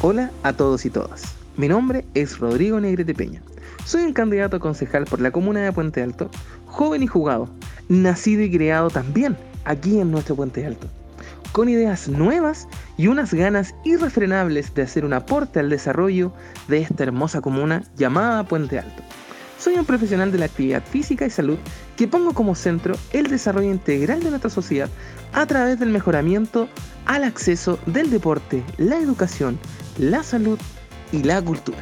Hola a todos y todas. Mi nombre es Rodrigo Negrete Peña. Soy un candidato a concejal por la comuna de Puente Alto, joven y jugado, nacido y creado también aquí en nuestro Puente Alto, con ideas nuevas y unas ganas irrefrenables de hacer un aporte al desarrollo de esta hermosa comuna llamada Puente Alto. Soy un profesional de la actividad física y salud que pongo como centro el desarrollo integral de nuestra sociedad a través del mejoramiento al acceso del deporte, la educación, la salud y la cultura.